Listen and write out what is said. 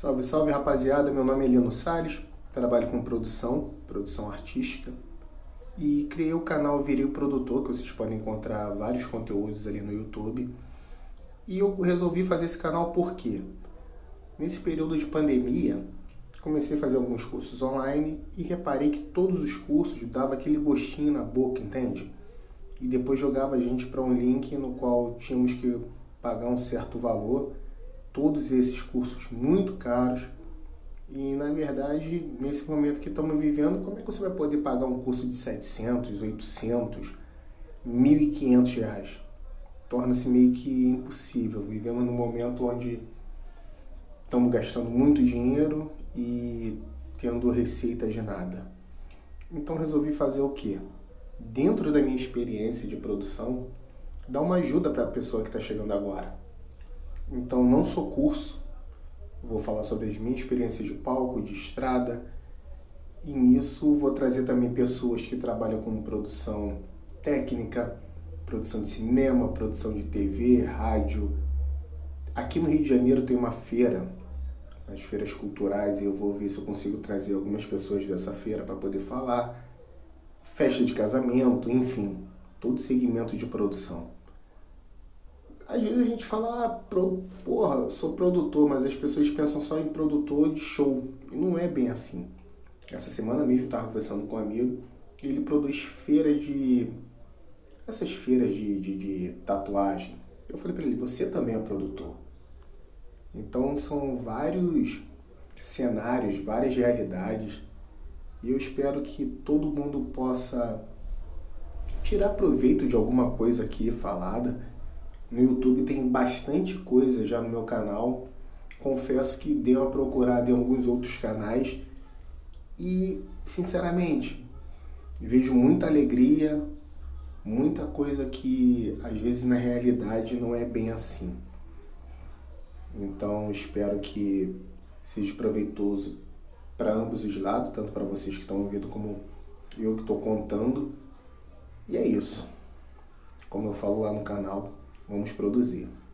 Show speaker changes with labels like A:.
A: Salve, salve rapaziada, meu nome é Lino Salles, trabalho com produção, produção artística e criei o canal Virei o Produtor, que vocês podem encontrar vários conteúdos ali no YouTube. E eu resolvi fazer esse canal porque nesse período de pandemia comecei a fazer alguns cursos online e reparei que todos os cursos davam aquele gostinho na boca, entende? E depois jogava a gente para um link no qual tínhamos que pagar um certo valor todos esses cursos muito caros. E na verdade, nesse momento que estamos vivendo, como é que você vai poder pagar um curso de 700, 800, 1.500 reais? Torna-se meio que impossível. Vivemos num momento onde estamos gastando muito dinheiro e tendo receita de nada. Então resolvi fazer o quê? Dentro da minha experiência de produção, dar uma ajuda para a pessoa que está chegando agora. Então, não sou curso, vou falar sobre as minhas experiências de palco, de estrada, e nisso vou trazer também pessoas que trabalham com produção técnica, produção de cinema, produção de TV, rádio. Aqui no Rio de Janeiro tem uma feira, as feiras culturais, e eu vou ver se eu consigo trazer algumas pessoas dessa feira para poder falar. Festa de casamento, enfim, todo segmento de produção. Às vezes a gente fala, ah, pro, porra, sou produtor, mas as pessoas pensam só em produtor de show. E não é bem assim. Essa semana mesmo eu estava conversando com um amigo, ele produz feira de. essas feiras de, de, de tatuagem. Eu falei para ele, você também é produtor. Então são vários cenários, várias realidades. E eu espero que todo mundo possa tirar proveito de alguma coisa aqui falada no YouTube tem bastante coisa já no meu canal. Confesso que dei uma procurada em alguns outros canais e, sinceramente, vejo muita alegria, muita coisa que às vezes na realidade não é bem assim. Então, espero que seja proveitoso para ambos os lados, tanto para vocês que estão ouvindo como eu que estou contando. E é isso. Como eu falo lá no canal, vamos produzir.